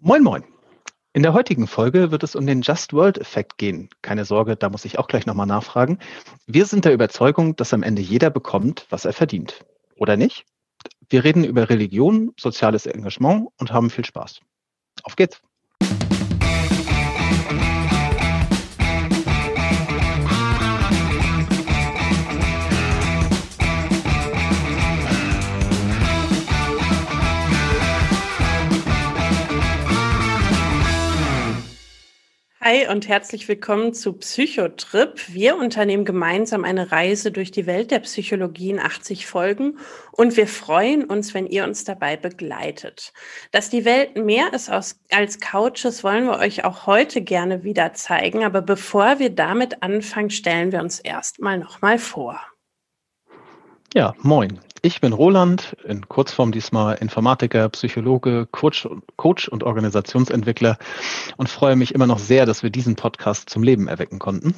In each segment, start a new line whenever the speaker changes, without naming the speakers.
Moin, moin. In der heutigen Folge wird es um den Just World-Effekt gehen. Keine Sorge, da muss ich auch gleich nochmal nachfragen. Wir sind der Überzeugung, dass am Ende jeder bekommt, was er verdient. Oder nicht? Wir reden über Religion, soziales Engagement und haben viel Spaß. Auf geht's!
Hi und herzlich willkommen zu Psychotrip. Wir unternehmen gemeinsam eine Reise durch die Welt der Psychologie in 80 Folgen und wir freuen uns, wenn ihr uns dabei begleitet. Dass die Welt mehr ist als Couches, wollen wir euch auch heute gerne wieder zeigen. Aber bevor wir damit anfangen, stellen wir uns erstmal nochmal vor.
Ja, moin. Ich bin Roland, in Kurzform diesmal Informatiker, Psychologe, Coach, Coach und Organisationsentwickler und freue mich immer noch sehr, dass wir diesen Podcast zum Leben erwecken konnten.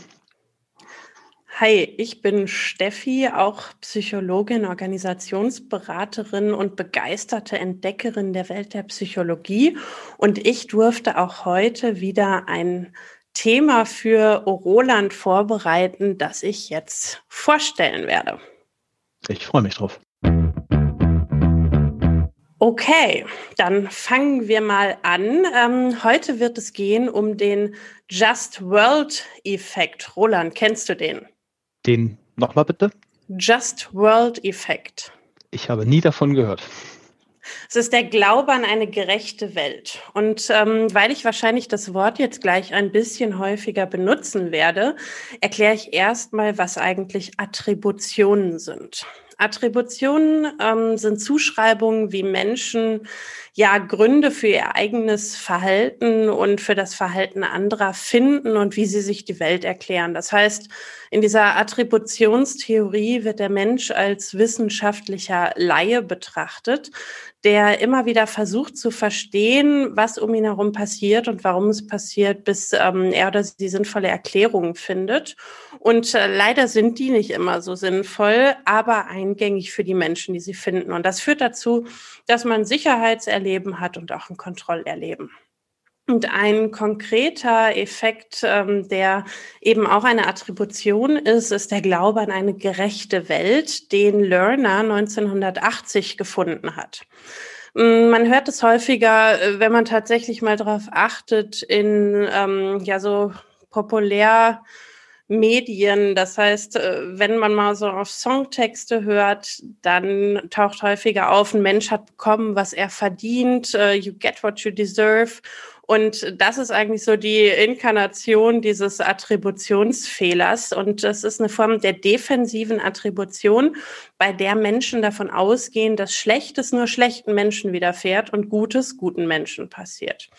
Hi, ich bin Steffi, auch Psychologin, Organisationsberaterin und begeisterte Entdeckerin der Welt der Psychologie. Und ich durfte auch heute wieder ein Thema für Roland vorbereiten, das ich jetzt vorstellen werde.
Ich freue mich drauf.
Okay, dann fangen wir mal an. Ähm, heute wird es gehen um den Just World Effekt. Roland, kennst du den?
Den nochmal bitte?
Just World Effekt.
Ich habe nie davon gehört.
Es ist der Glaube an eine gerechte Welt. Und ähm, weil ich wahrscheinlich das Wort jetzt gleich ein bisschen häufiger benutzen werde, erkläre ich erstmal, was eigentlich Attributionen sind. Attributionen ähm, sind Zuschreibungen, wie Menschen ja Gründe für ihr eigenes Verhalten und für das Verhalten anderer finden und wie sie sich die Welt erklären. Das heißt, in dieser Attributionstheorie wird der Mensch als wissenschaftlicher Laie betrachtet, der immer wieder versucht zu verstehen, was um ihn herum passiert und warum es passiert, bis ähm, er oder sie sinnvolle Erklärungen findet. Und äh, leider sind die nicht immer so sinnvoll, aber eingängig für die Menschen, die sie finden. Und das führt dazu, dass man Sicherheitserleben hat und auch ein Kontrollerleben. Und ein konkreter Effekt, ähm, der eben auch eine Attribution ist, ist der Glaube an eine gerechte Welt, den Lerner 1980 gefunden hat. Mm, man hört es häufiger, äh, wenn man tatsächlich mal darauf achtet, in ähm, ja so populär Medien. Das heißt, äh, wenn man mal so auf Songtexte hört, dann taucht häufiger auf, ein Mensch hat bekommen, was er verdient, uh, you get what you deserve. Und das ist eigentlich so die Inkarnation dieses Attributionsfehlers. Und das ist eine Form der defensiven Attribution, bei der Menschen davon ausgehen, dass Schlechtes nur schlechten Menschen widerfährt und Gutes guten Menschen passiert.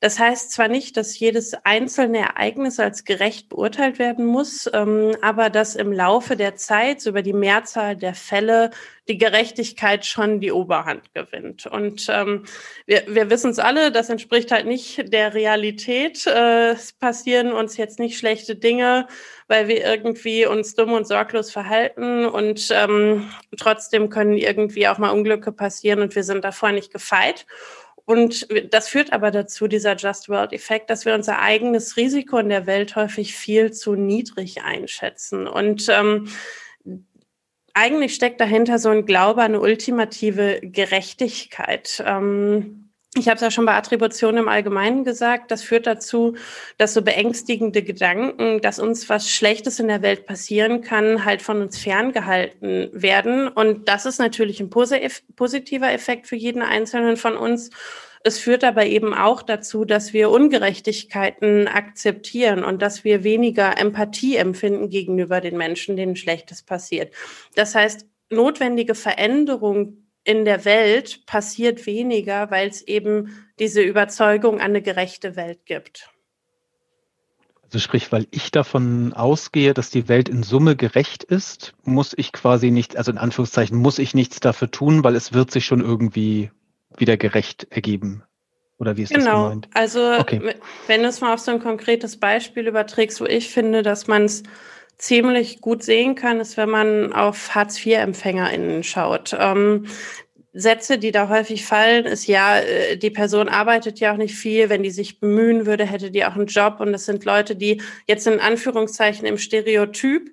Das heißt zwar nicht, dass jedes einzelne Ereignis als gerecht beurteilt werden muss, ähm, aber dass im Laufe der Zeit über die Mehrzahl der Fälle die Gerechtigkeit schon die Oberhand gewinnt. Und ähm, wir, wir wissen es alle, das entspricht halt nicht der Realität. Äh, es passieren uns jetzt nicht schlechte Dinge, weil wir irgendwie uns dumm und sorglos verhalten und ähm, trotzdem können irgendwie auch mal Unglücke passieren und wir sind davor nicht gefeit. Und das führt aber dazu, dieser Just World-Effekt, dass wir unser eigenes Risiko in der Welt häufig viel zu niedrig einschätzen. Und ähm, eigentlich steckt dahinter so ein Glaube an eine ultimative Gerechtigkeit. Ähm, ich habe es ja schon bei Attribution im Allgemeinen gesagt, das führt dazu, dass so beängstigende Gedanken, dass uns was Schlechtes in der Welt passieren kann, halt von uns ferngehalten werden. Und das ist natürlich ein positiver Effekt für jeden Einzelnen von uns. Es führt aber eben auch dazu, dass wir Ungerechtigkeiten akzeptieren und dass wir weniger Empathie empfinden gegenüber den Menschen, denen Schlechtes passiert. Das heißt, notwendige Veränderung in der Welt passiert weniger, weil es eben diese Überzeugung an eine gerechte Welt gibt.
Also sprich, weil ich davon ausgehe, dass die Welt in Summe gerecht ist, muss ich quasi nicht, also in Anführungszeichen, muss ich nichts dafür tun, weil es wird sich schon irgendwie wieder gerecht ergeben. Oder wie ist genau. das gemeint?
Genau. Also okay. wenn du es mal auf so ein konkretes Beispiel überträgst, wo ich finde, dass man es ziemlich gut sehen kann, ist, wenn man auf Hartz-IV-EmpfängerInnen schaut. Ähm, Sätze, die da häufig fallen, ist ja, äh, die Person arbeitet ja auch nicht viel. Wenn die sich bemühen würde, hätte die auch einen Job. Und das sind Leute, die jetzt in Anführungszeichen im Stereotyp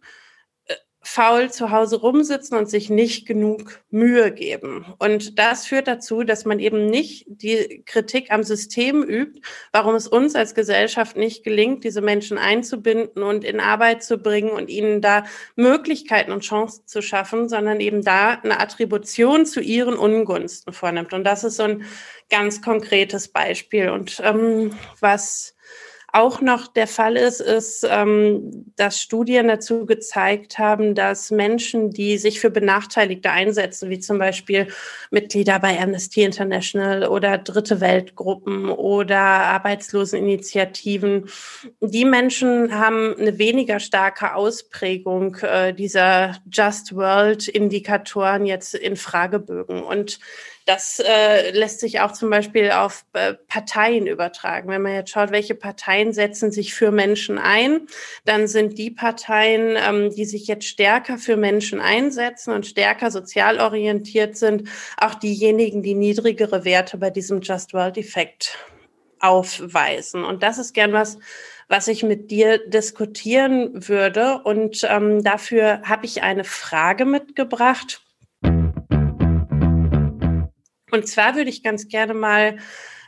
faul zu Hause rumsitzen und sich nicht genug Mühe geben. Und das führt dazu, dass man eben nicht die Kritik am System übt, warum es uns als Gesellschaft nicht gelingt, diese Menschen einzubinden und in Arbeit zu bringen und ihnen da Möglichkeiten und Chancen zu schaffen, sondern eben da eine Attribution zu ihren Ungunsten vornimmt. Und das ist so ein ganz konkretes Beispiel. Und ähm, was auch noch der Fall ist, ist, ähm, dass Studien dazu gezeigt haben, dass Menschen, die sich für Benachteiligte einsetzen, wie zum Beispiel Mitglieder bei Amnesty International oder Dritte Weltgruppen oder Arbeitsloseninitiativen, die Menschen haben eine weniger starke Ausprägung äh, dieser Just World Indikatoren jetzt in Fragebögen. Und das äh, lässt sich auch zum Beispiel auf äh, Parteien übertragen. Wenn man jetzt schaut, welche Parteien setzen sich für Menschen ein, dann sind die Parteien, ähm, die sich jetzt stärker für Menschen einsetzen und stärker sozial orientiert sind, auch diejenigen, die niedrigere Werte bei diesem Just World Effekt aufweisen. Und das ist gern was, was ich mit dir diskutieren würde. Und ähm, dafür habe ich eine Frage mitgebracht. Und zwar würde ich ganz gerne mal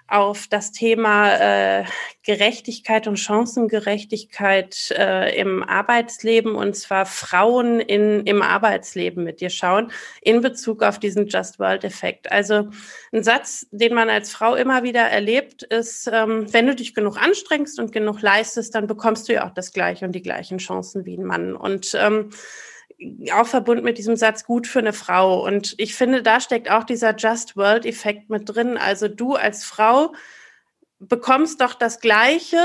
auf das Thema äh, Gerechtigkeit und Chancengerechtigkeit äh, im Arbeitsleben und zwar Frauen in, im Arbeitsleben mit dir schauen in Bezug auf diesen Just World Effekt. Also ein Satz, den man als Frau immer wieder erlebt, ist, ähm, wenn du dich genug anstrengst und genug leistest, dann bekommst du ja auch das Gleiche und die gleichen Chancen wie ein Mann. Und ähm, auch verbunden mit diesem Satz gut für eine Frau. Und ich finde, da steckt auch dieser Just World Effekt mit drin. Also du als Frau bekommst doch das Gleiche,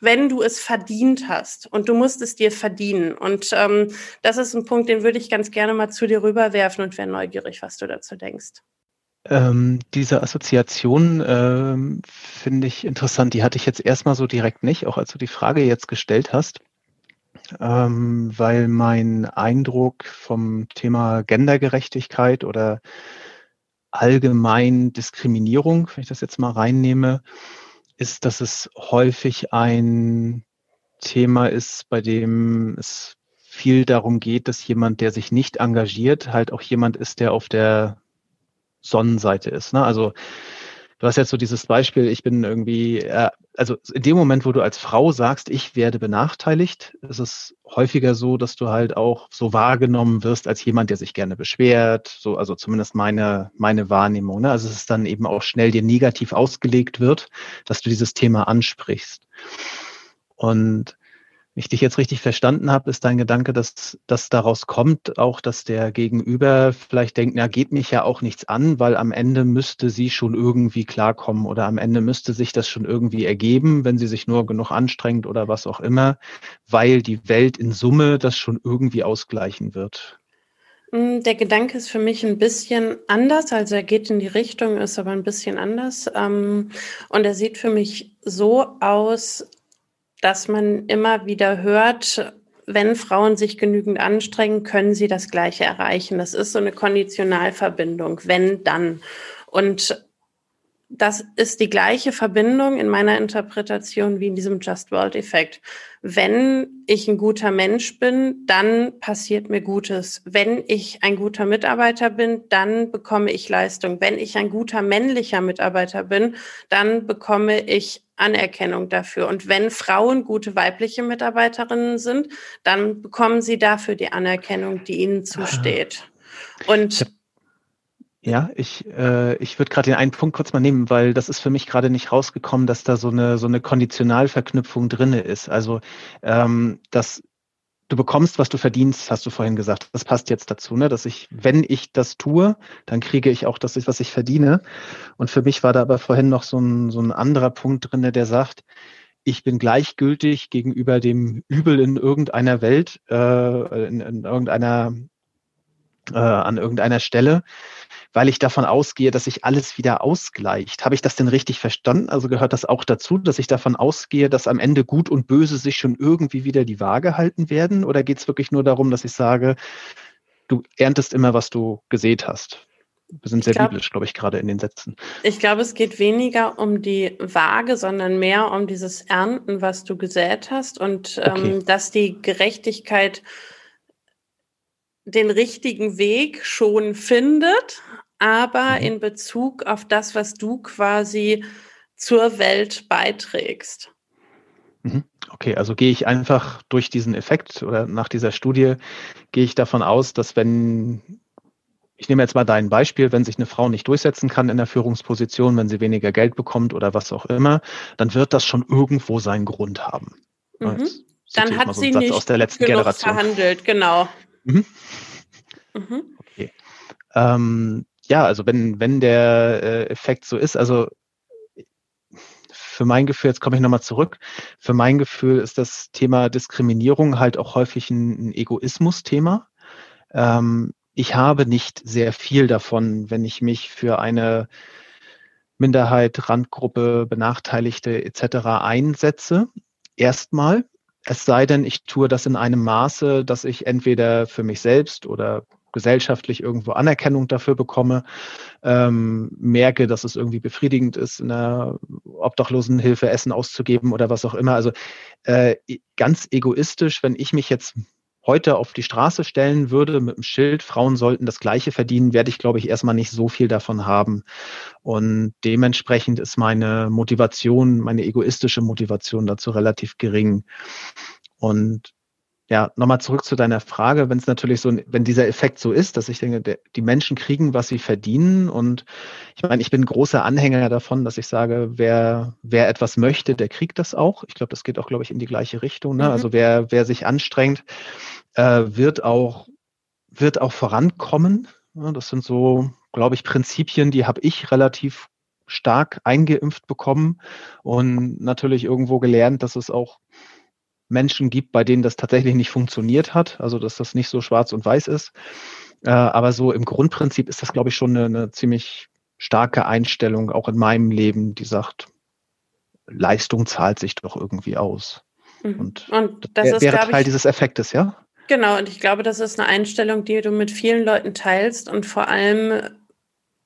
wenn du es verdient hast. Und du musst es dir verdienen. Und ähm, das ist ein Punkt, den würde ich ganz gerne mal zu dir rüberwerfen und wäre neugierig, was du dazu denkst.
Ähm, diese Assoziation ähm, finde ich interessant. Die hatte ich jetzt erstmal so direkt nicht, auch als du die Frage jetzt gestellt hast ähm, weil mein Eindruck vom Thema Gendergerechtigkeit oder allgemein Diskriminierung, wenn ich das jetzt mal reinnehme, ist, dass es häufig ein Thema ist, bei dem es viel darum geht, dass jemand, der sich nicht engagiert, halt auch jemand ist, der auf der Sonnenseite ist. Ne? Also du hast jetzt so dieses Beispiel, ich bin irgendwie, äh, also in dem Moment, wo du als Frau sagst, ich werde benachteiligt, ist es häufiger so, dass du halt auch so wahrgenommen wirst als jemand, der sich gerne beschwert, so, also zumindest meine, meine Wahrnehmung. Ne? Also es ist dann eben auch schnell dir negativ ausgelegt wird, dass du dieses Thema ansprichst. Und ich dich jetzt richtig verstanden habe, ist dein Gedanke, dass das daraus kommt, auch dass der Gegenüber vielleicht denkt, na, geht mich ja auch nichts an, weil am Ende müsste sie schon irgendwie klarkommen oder am Ende müsste sich das schon irgendwie ergeben, wenn sie sich nur genug anstrengt oder was auch immer, weil die Welt in Summe das schon irgendwie ausgleichen wird.
Mm, der Gedanke ist für mich ein bisschen anders, also er geht in die Richtung, ist aber ein bisschen anders. Ähm, und er sieht für mich so aus, dass man immer wieder hört, wenn Frauen sich genügend anstrengen, können sie das Gleiche erreichen. Das ist so eine Konditionalverbindung, wenn dann. Und das ist die gleiche Verbindung in meiner Interpretation wie in diesem Just World Effekt. Wenn ich ein guter Mensch bin, dann passiert mir Gutes. Wenn ich ein guter Mitarbeiter bin, dann bekomme ich Leistung. Wenn ich ein guter männlicher Mitarbeiter bin, dann bekomme ich Anerkennung dafür. Und wenn Frauen gute weibliche Mitarbeiterinnen sind, dann bekommen sie dafür die Anerkennung, die ihnen zusteht. Und
ja, ich, äh, ich würde gerade den einen Punkt kurz mal nehmen, weil das ist für mich gerade nicht rausgekommen, dass da so eine so eine Konditionalverknüpfung drinne ist. Also ähm, dass du bekommst, was du verdienst, hast du vorhin gesagt. Das passt jetzt dazu, ne? dass ich, wenn ich das tue, dann kriege ich auch das, was ich verdiene. Und für mich war da aber vorhin noch so ein, so ein anderer Punkt drinne, der sagt, ich bin gleichgültig gegenüber dem Übel in irgendeiner Welt, äh, in, in irgendeiner, äh, an irgendeiner Stelle weil ich davon ausgehe, dass sich alles wieder ausgleicht. Habe ich das denn richtig verstanden? Also gehört das auch dazu, dass ich davon ausgehe, dass am Ende Gut und Böse sich schon irgendwie wieder die Waage halten werden? Oder geht es wirklich nur darum, dass ich sage, du erntest immer, was du gesät hast? Wir sind sehr glaub, biblisch, glaube ich, gerade in den Sätzen.
Ich glaube, es geht weniger um die Waage, sondern mehr um dieses Ernten, was du gesät hast und okay. ähm, dass die Gerechtigkeit den richtigen Weg schon findet, aber mhm. in Bezug auf das, was du quasi zur Welt beiträgst.
Mhm. Okay, also gehe ich einfach durch diesen Effekt oder nach dieser Studie gehe ich davon aus, dass wenn, ich nehme jetzt mal dein Beispiel, wenn sich eine Frau nicht durchsetzen kann in der Führungsposition, wenn sie weniger Geld bekommt oder was auch immer, dann wird das schon irgendwo seinen Grund haben.
Mhm. Dann hat so sie Satz nicht aus der letzten Generation. verhandelt, genau.
Mhm. Mhm. Okay. Ähm, ja, also wenn, wenn der äh, Effekt so ist, also für mein Gefühl, jetzt komme ich nochmal zurück, für mein Gefühl ist das Thema Diskriminierung halt auch häufig ein, ein Egoismus-Thema. Ähm, ich habe nicht sehr viel davon, wenn ich mich für eine Minderheit, Randgruppe, Benachteiligte etc. einsetze. Erstmal, es sei denn, ich tue das in einem Maße, dass ich entweder für mich selbst oder gesellschaftlich irgendwo Anerkennung dafür bekomme, ähm, merke, dass es irgendwie befriedigend ist, in der Obdachlosenhilfe Essen auszugeben oder was auch immer. Also äh, ganz egoistisch, wenn ich mich jetzt heute auf die Straße stellen würde mit dem Schild, Frauen sollten das Gleiche verdienen, werde ich, glaube ich, erstmal nicht so viel davon haben. Und dementsprechend ist meine Motivation, meine egoistische Motivation dazu relativ gering. Und ja, nochmal zurück zu deiner Frage, wenn es natürlich so, wenn dieser Effekt so ist, dass ich denke, der, die Menschen kriegen, was sie verdienen. Und ich meine, ich bin großer Anhänger davon, dass ich sage, wer, wer etwas möchte, der kriegt das auch. Ich glaube, das geht auch, glaube ich, in die gleiche Richtung. Ne? Mhm. Also wer, wer sich anstrengt, äh, wird auch, wird auch vorankommen. Ja, das sind so, glaube ich, Prinzipien, die habe ich relativ stark eingeimpft bekommen und natürlich irgendwo gelernt, dass es auch Menschen gibt, bei denen das tatsächlich nicht funktioniert hat, also dass das nicht so schwarz und weiß ist. Äh, aber so im Grundprinzip ist das, glaube ich, schon eine, eine ziemlich starke Einstellung, auch in meinem Leben, die sagt, Leistung zahlt sich doch irgendwie aus. Mhm. Und, und das ist, wäre Teil ich, dieses Effektes, ja?
Genau, und ich glaube, das ist eine Einstellung, die du mit vielen Leuten teilst und vor allem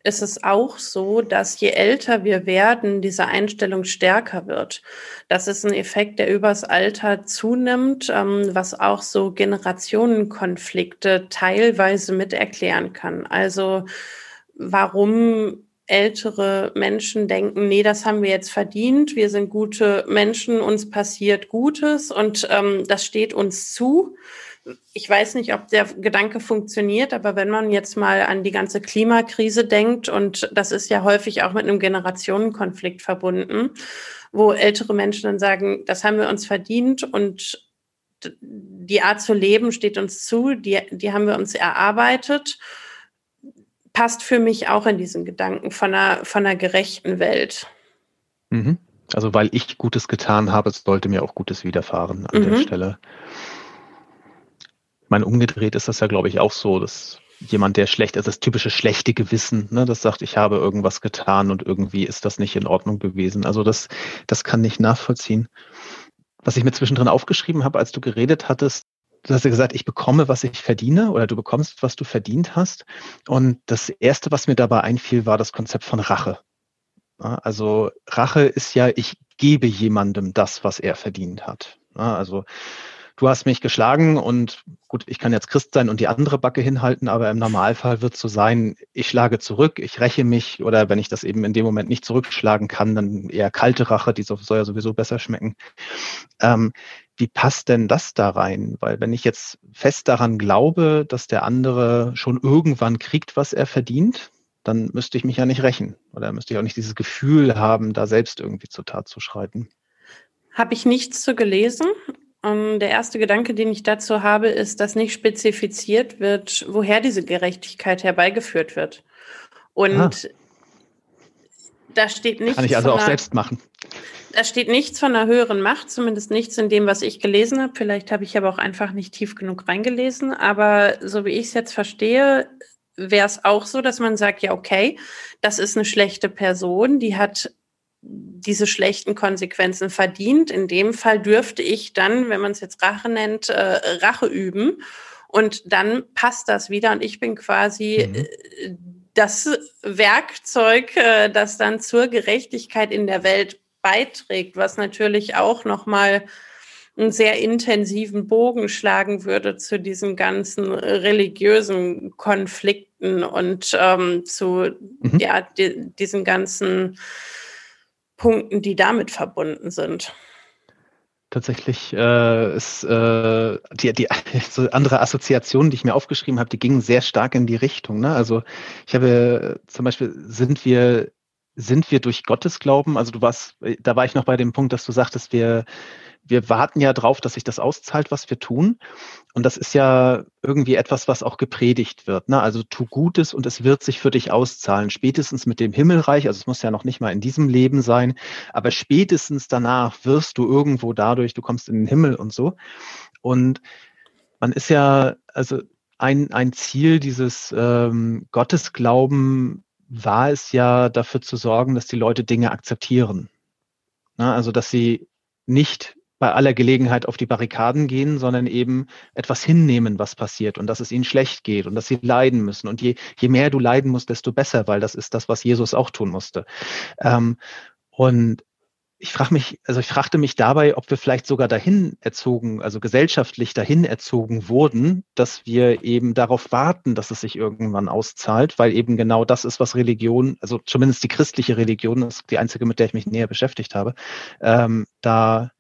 ist es auch so, dass je älter wir werden, diese Einstellung stärker wird. Das ist ein Effekt, der übers Alter zunimmt, ähm, was auch so Generationenkonflikte teilweise mit erklären kann. Also warum ältere Menschen denken, nee, das haben wir jetzt verdient, wir sind gute Menschen, uns passiert Gutes und ähm, das steht uns zu ich weiß nicht, ob der Gedanke funktioniert, aber wenn man jetzt mal an die ganze Klimakrise denkt, und das ist ja häufig auch mit einem Generationenkonflikt verbunden, wo ältere Menschen dann sagen, das haben wir uns verdient und die Art zu leben steht uns zu, die, die haben wir uns erarbeitet, passt für mich auch in diesen Gedanken von einer, von einer gerechten Welt.
Mhm. Also weil ich Gutes getan habe, sollte mir auch Gutes widerfahren an mhm. der Stelle meine, umgedreht ist das ja, glaube ich, auch so, dass jemand, der schlecht ist, das typische schlechte Gewissen, ne, das sagt, ich habe irgendwas getan und irgendwie ist das nicht in Ordnung gewesen. Also das, das kann nicht nachvollziehen. Was ich mir zwischendrin aufgeschrieben habe, als du geredet hattest, du hast ja gesagt, ich bekomme, was ich verdiene oder du bekommst, was du verdient hast. Und das Erste, was mir dabei einfiel, war das Konzept von Rache. Also Rache ist ja, ich gebe jemandem das, was er verdient hat. Also du hast mich geschlagen und gut, ich kann jetzt Christ sein und die andere Backe hinhalten, aber im Normalfall wird es so sein, ich schlage zurück, ich räche mich oder wenn ich das eben in dem Moment nicht zurückschlagen kann, dann eher kalte Rache, die soll ja sowieso besser schmecken. Ähm, wie passt denn das da rein? Weil wenn ich jetzt fest daran glaube, dass der andere schon irgendwann kriegt, was er verdient, dann müsste ich mich ja nicht rächen oder müsste ich auch nicht dieses Gefühl haben, da selbst irgendwie zur Tat zu schreiten.
Habe ich nichts zu gelesen, der erste Gedanke, den ich dazu habe, ist, dass nicht spezifiziert wird, woher diese Gerechtigkeit herbeigeführt wird. Und ah. da steht nichts.
Kann ich also auch einer, selbst machen.
Da steht nichts von einer höheren Macht, zumindest nichts in dem, was ich gelesen habe. Vielleicht habe ich aber auch einfach nicht tief genug reingelesen. Aber so wie ich es jetzt verstehe, wäre es auch so, dass man sagt, ja, okay, das ist eine schlechte Person, die hat diese schlechten Konsequenzen verdient. In dem Fall dürfte ich dann, wenn man es jetzt Rache nennt, äh, Rache üben. Und dann passt das wieder und ich bin quasi mhm. äh, das Werkzeug, äh, das dann zur Gerechtigkeit in der Welt beiträgt, was natürlich auch nochmal einen sehr intensiven Bogen schlagen würde zu diesen ganzen religiösen Konflikten und ähm, zu mhm. ja, di diesen ganzen Punkten, die damit verbunden sind
tatsächlich äh, ist äh, die, die so andere Assoziationen, die ich mir aufgeschrieben habe, die gingen sehr stark in die Richtung. Ne? Also ich habe äh, zum Beispiel, sind wir, sind wir durch Gottes Glauben, also du warst, da war ich noch bei dem Punkt, dass du sagtest, wir wir warten ja drauf, dass sich das auszahlt, was wir tun. Und das ist ja irgendwie etwas, was auch gepredigt wird. Ne? Also tu Gutes und es wird sich für dich auszahlen. Spätestens mit dem Himmelreich, also es muss ja noch nicht mal in diesem Leben sein, aber spätestens danach wirst du irgendwo dadurch, du kommst in den Himmel und so. Und man ist ja, also ein, ein Ziel dieses ähm, Gottesglauben war es ja, dafür zu sorgen, dass die Leute Dinge akzeptieren. Ne? Also dass sie nicht bei aller Gelegenheit auf die Barrikaden gehen, sondern eben etwas hinnehmen, was passiert und dass es ihnen schlecht geht und dass sie leiden müssen. Und je, je mehr du leiden musst, desto besser, weil das ist das, was Jesus auch tun musste. Ähm, und ich frage mich, also ich fragte mich dabei, ob wir vielleicht sogar dahin erzogen, also gesellschaftlich dahin erzogen wurden, dass wir eben darauf warten, dass es sich irgendwann auszahlt, weil eben genau das ist, was Religion, also zumindest die christliche Religion, das ist die einzige, mit der ich mich näher beschäftigt habe, ähm, da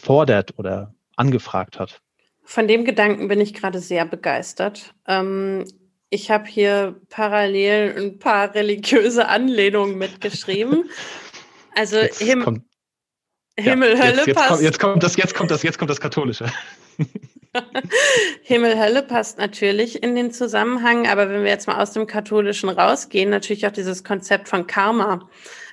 fordert oder angefragt hat.
Von dem Gedanken bin ich gerade sehr begeistert. Ähm, ich habe hier parallel ein paar religiöse Anlehnungen mitgeschrieben. Also Him kommt, Himmel, ja, Hölle
jetzt, jetzt passt. Kommt, jetzt, kommt das, jetzt kommt das, jetzt kommt das Katholische.
Himmel, Hölle passt natürlich in den Zusammenhang, aber wenn wir jetzt mal aus dem Katholischen rausgehen, natürlich auch dieses Konzept von Karma.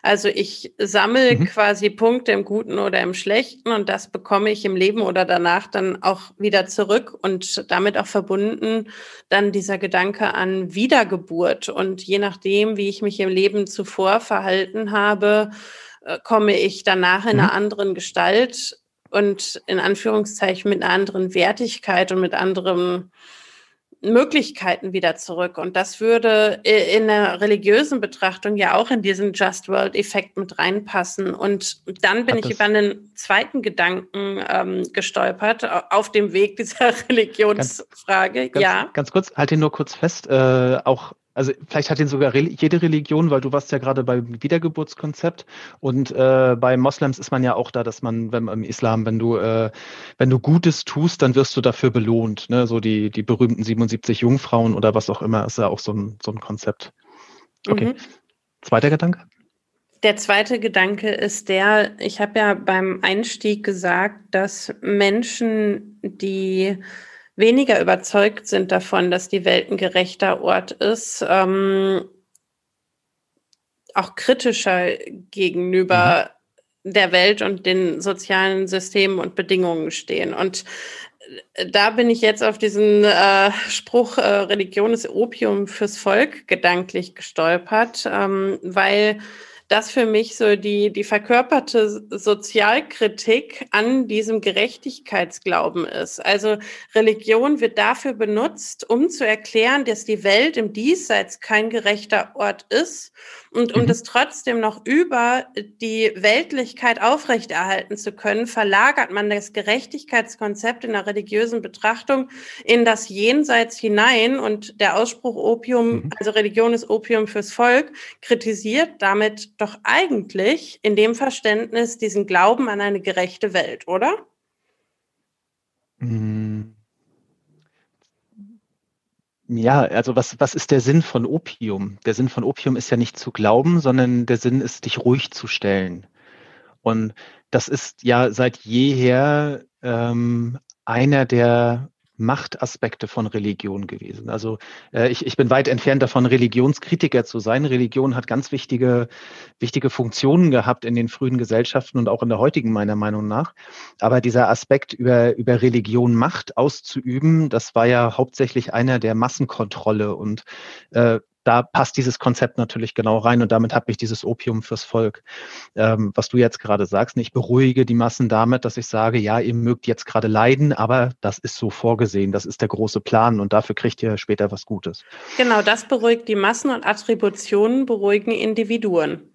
Also ich sammle mhm. quasi Punkte im Guten oder im Schlechten und das bekomme ich im Leben oder danach dann auch wieder zurück und damit auch verbunden dann dieser Gedanke an Wiedergeburt. Und je nachdem, wie ich mich im Leben zuvor verhalten habe, äh, komme ich danach in mhm. einer anderen Gestalt und in Anführungszeichen mit einer anderen Wertigkeit und mit anderem Möglichkeiten wieder zurück. Und das würde in der religiösen Betrachtung ja auch in diesen Just World-Effekt mit reinpassen. Und dann bin Hat ich über einen zweiten Gedanken ähm, gestolpert auf dem Weg dieser Religionsfrage.
Ganz, ja. Ganz kurz, halt ihn nur kurz fest. Äh, auch also vielleicht hat ihn sogar jede Religion, weil du warst ja gerade beim Wiedergeburtskonzept und äh, bei Moslems ist man ja auch da, dass man, wenn im Islam, wenn du äh, wenn du Gutes tust, dann wirst du dafür belohnt. Ne? So die die berühmten 77 Jungfrauen oder was auch immer ist ja auch so ein so ein Konzept. Okay. Mhm. Zweiter Gedanke.
Der zweite Gedanke ist der, ich habe ja beim Einstieg gesagt, dass Menschen, die weniger überzeugt sind davon, dass die Welt ein gerechter Ort ist, ähm, auch kritischer gegenüber mhm. der Welt und den sozialen Systemen und Bedingungen stehen. Und äh, da bin ich jetzt auf diesen äh, Spruch, äh, Religion ist Opium fürs Volk, gedanklich gestolpert, ähm, weil das für mich so die, die verkörperte Sozialkritik an diesem Gerechtigkeitsglauben ist. Also Religion wird dafür benutzt, um zu erklären, dass die Welt im Diesseits kein gerechter Ort ist und um mhm. das trotzdem noch über die Weltlichkeit aufrechterhalten zu können, verlagert man das Gerechtigkeitskonzept in der religiösen Betrachtung in das Jenseits hinein und der Ausspruch Opium, mhm. also Religion ist Opium fürs Volk, kritisiert damit doch eigentlich in dem Verständnis diesen Glauben an eine gerechte Welt, oder?
Mm. Ja, also was, was ist der Sinn von Opium? Der Sinn von Opium ist ja nicht zu glauben, sondern der Sinn ist, dich ruhig zu stellen. Und das ist ja seit jeher ähm, einer der Machtaspekte von Religion gewesen. Also äh, ich, ich bin weit entfernt davon, Religionskritiker zu sein. Religion hat ganz wichtige, wichtige Funktionen gehabt in den frühen Gesellschaften und auch in der heutigen meiner Meinung nach. Aber dieser Aspekt über, über Religion Macht auszuüben, das war ja hauptsächlich einer der Massenkontrolle und äh, da passt dieses Konzept natürlich genau rein und damit habe ich dieses Opium fürs Volk. Ähm, was du jetzt gerade sagst, ich beruhige die Massen damit, dass ich sage, ja, ihr mögt jetzt gerade leiden, aber das ist so vorgesehen, das ist der große Plan und dafür kriegt ihr später was Gutes.
Genau, das beruhigt die Massen und Attributionen beruhigen Individuen.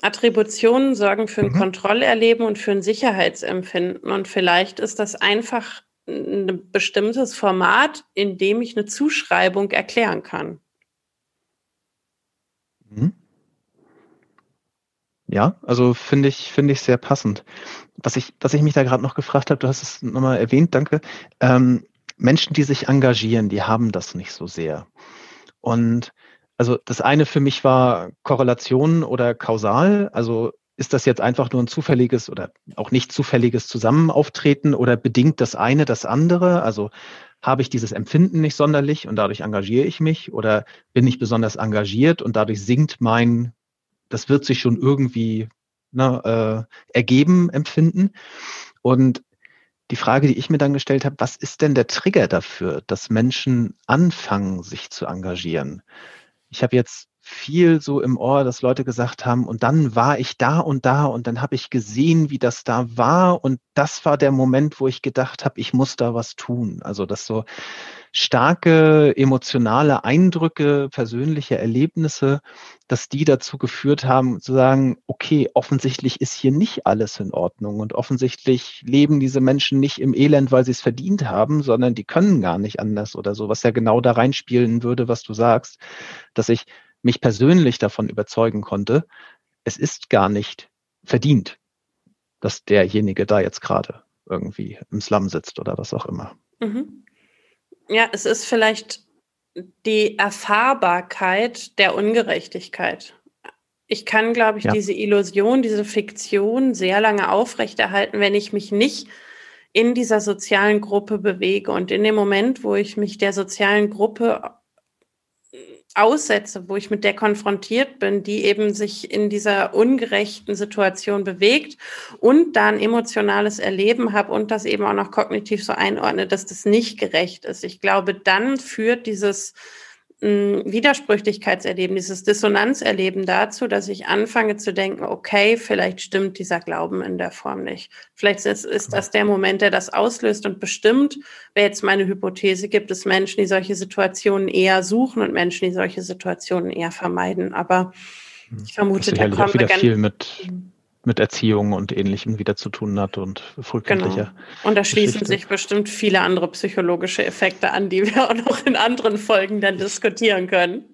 Attributionen sorgen für ein mhm. Kontrollerleben und für ein Sicherheitsempfinden. Und vielleicht ist das einfach ein bestimmtes Format, in dem ich eine Zuschreibung erklären kann.
Mhm. Ja, also finde ich, finde ich sehr passend. Was ich, was ich mich da gerade noch gefragt habe, du hast es nochmal erwähnt, danke. Ähm, Menschen, die sich engagieren, die haben das nicht so sehr. Und also das eine für mich war Korrelation oder kausal. Also ist das jetzt einfach nur ein zufälliges oder auch nicht zufälliges Zusammenauftreten oder bedingt das eine das andere? Also habe ich dieses Empfinden nicht sonderlich und dadurch engagiere ich mich oder bin ich besonders engagiert und dadurch sinkt mein, das wird sich schon irgendwie ne, äh, ergeben, empfinden. Und die Frage, die ich mir dann gestellt habe, was ist denn der Trigger dafür, dass Menschen anfangen, sich zu engagieren? Ich habe jetzt viel so im Ohr, dass Leute gesagt haben, und dann war ich da und da und dann habe ich gesehen, wie das da war und das war der Moment, wo ich gedacht habe, ich muss da was tun. Also dass so starke emotionale Eindrücke, persönliche Erlebnisse, dass die dazu geführt haben zu sagen, okay, offensichtlich ist hier nicht alles in Ordnung und offensichtlich leben diese Menschen nicht im Elend, weil sie es verdient haben, sondern die können gar nicht anders oder so, was ja genau da reinspielen würde, was du sagst, dass ich mich persönlich davon überzeugen konnte, es ist gar nicht verdient, dass derjenige da jetzt gerade irgendwie im Slum sitzt oder was auch immer. Mhm.
Ja, es ist vielleicht die Erfahrbarkeit der Ungerechtigkeit. Ich kann, glaube ich, ja. diese Illusion, diese Fiktion sehr lange aufrechterhalten, wenn ich mich nicht in dieser sozialen Gruppe bewege. Und in dem Moment, wo ich mich der sozialen Gruppe aussetze, wo ich mit der konfrontiert bin, die eben sich in dieser ungerechten Situation bewegt und dann emotionales Erleben habe und das eben auch noch kognitiv so einordne, dass das nicht gerecht ist. Ich glaube, dann führt dieses Widersprüchlichkeitserleben, dieses Dissonanzerleben dazu, dass ich anfange zu denken, okay, vielleicht stimmt dieser Glauben in der Form nicht. Vielleicht ist, ist das der Moment, der das auslöst und bestimmt, wäre jetzt meine Hypothese, gibt es Menschen, die solche Situationen eher suchen und Menschen, die solche Situationen eher vermeiden. Aber hm. ich vermute,
da kommen wir ganz viel mit mit Erziehung und Ähnlichem wieder zu tun hat und frühkindlicher. Genau.
Und da schließen Geschichte. sich bestimmt viele andere psychologische Effekte an, die wir auch noch in anderen Folgen dann diskutieren können.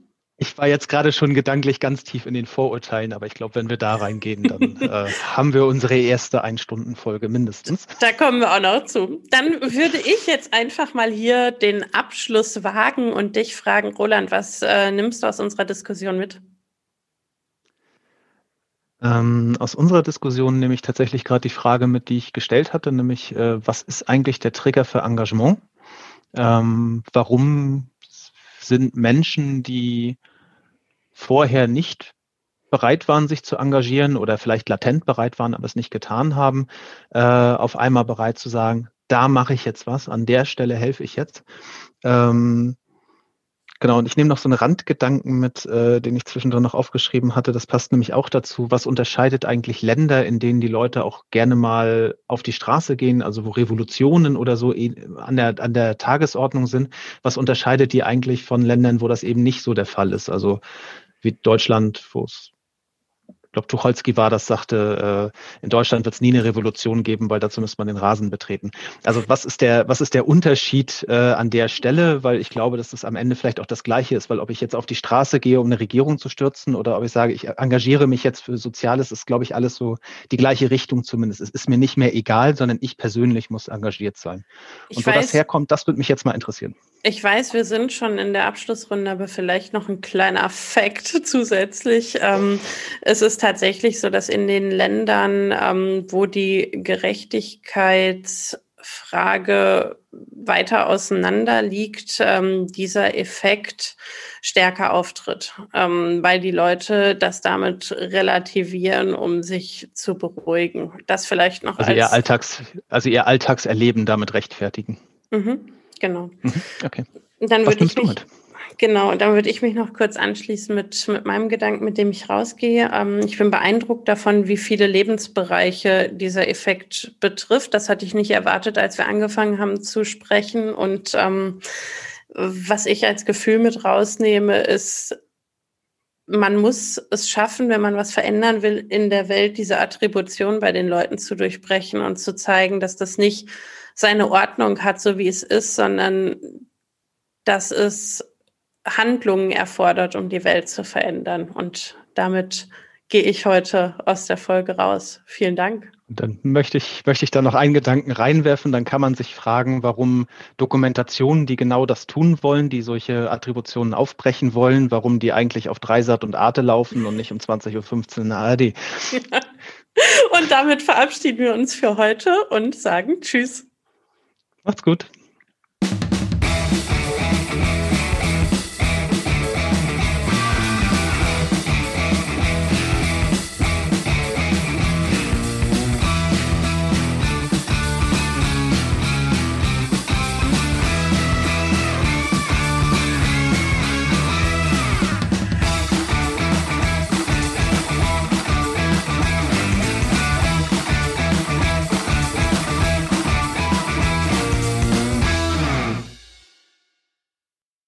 Ich war jetzt gerade schon gedanklich ganz tief in den Vorurteilen, aber ich glaube, wenn wir da reingehen, dann äh, haben wir unsere erste Ein-Stunden-Folge mindestens.
Da kommen wir auch noch zu. Dann würde ich jetzt einfach mal hier den Abschluss wagen und dich fragen, Roland, was äh, nimmst du aus unserer Diskussion mit?
Ähm, aus unserer Diskussion nehme ich tatsächlich gerade die Frage mit, die ich gestellt hatte, nämlich äh, was ist eigentlich der Trigger für Engagement? Ähm, warum sind Menschen, die vorher nicht bereit waren, sich zu engagieren oder vielleicht latent bereit waren, aber es nicht getan haben, äh, auf einmal bereit zu sagen, da mache ich jetzt was, an der Stelle helfe ich jetzt. Ähm, Genau, und ich nehme noch so einen Randgedanken mit, äh, den ich zwischendrin noch aufgeschrieben hatte. Das passt nämlich auch dazu. Was unterscheidet eigentlich Länder, in denen die Leute auch gerne mal auf die Straße gehen, also wo Revolutionen oder so eh an der, an der Tagesordnung sind? Was unterscheidet die eigentlich von Ländern, wo das eben nicht so der Fall ist? Also wie Deutschland, wo es glaube, Tucholsky war das, sagte, äh, in Deutschland wird es nie eine Revolution geben, weil dazu müsste man den Rasen betreten. Also was ist der, was ist der Unterschied äh, an der Stelle? Weil ich glaube, dass es am Ende vielleicht auch das Gleiche ist, weil ob ich jetzt auf die Straße gehe, um eine Regierung zu stürzen, oder ob ich sage, ich engagiere mich jetzt für Soziales, ist, glaube ich, alles so die gleiche Richtung zumindest. Es ist mir nicht mehr egal, sondern ich persönlich muss engagiert sein. Und ich wo weiß, das herkommt, das würde mich jetzt mal interessieren.
Ich weiß, wir sind schon in der Abschlussrunde, aber vielleicht noch ein kleiner Fakt zusätzlich. Ähm, es ist tatsächlich so, dass in den Ländern, ähm, wo die Gerechtigkeitsfrage weiter auseinander liegt, ähm, dieser Effekt stärker auftritt, ähm, weil die Leute das damit relativieren, um sich zu beruhigen. Das vielleicht noch
also als ihr Alltags, also ihr Alltagserleben damit rechtfertigen.
Mhm. Genau.
Mhm, okay.
Dann würde ich mich, Genau, dann würde ich mich noch kurz anschließen mit, mit meinem Gedanken, mit dem ich rausgehe. Ähm, ich bin beeindruckt davon, wie viele Lebensbereiche dieser Effekt betrifft. Das hatte ich nicht erwartet, als wir angefangen haben zu sprechen. Und ähm, was ich als Gefühl mit rausnehme, ist, man muss es schaffen, wenn man was verändern will in der Welt, diese Attribution bei den Leuten zu durchbrechen und zu zeigen, dass das nicht seine Ordnung hat, so wie es ist, sondern dass es Handlungen erfordert, um die Welt zu verändern. Und damit gehe ich heute aus der Folge raus. Vielen Dank.
Dann möchte ich, möchte ich da noch einen Gedanken reinwerfen. Dann kann man sich fragen, warum Dokumentationen, die genau das tun wollen, die solche Attributionen aufbrechen wollen, warum die eigentlich auf Dreisat und Arte laufen und nicht um 20.15 Uhr in der ARD. Ja.
Und damit verabschieden wir uns für heute und sagen Tschüss.
Macht's gut.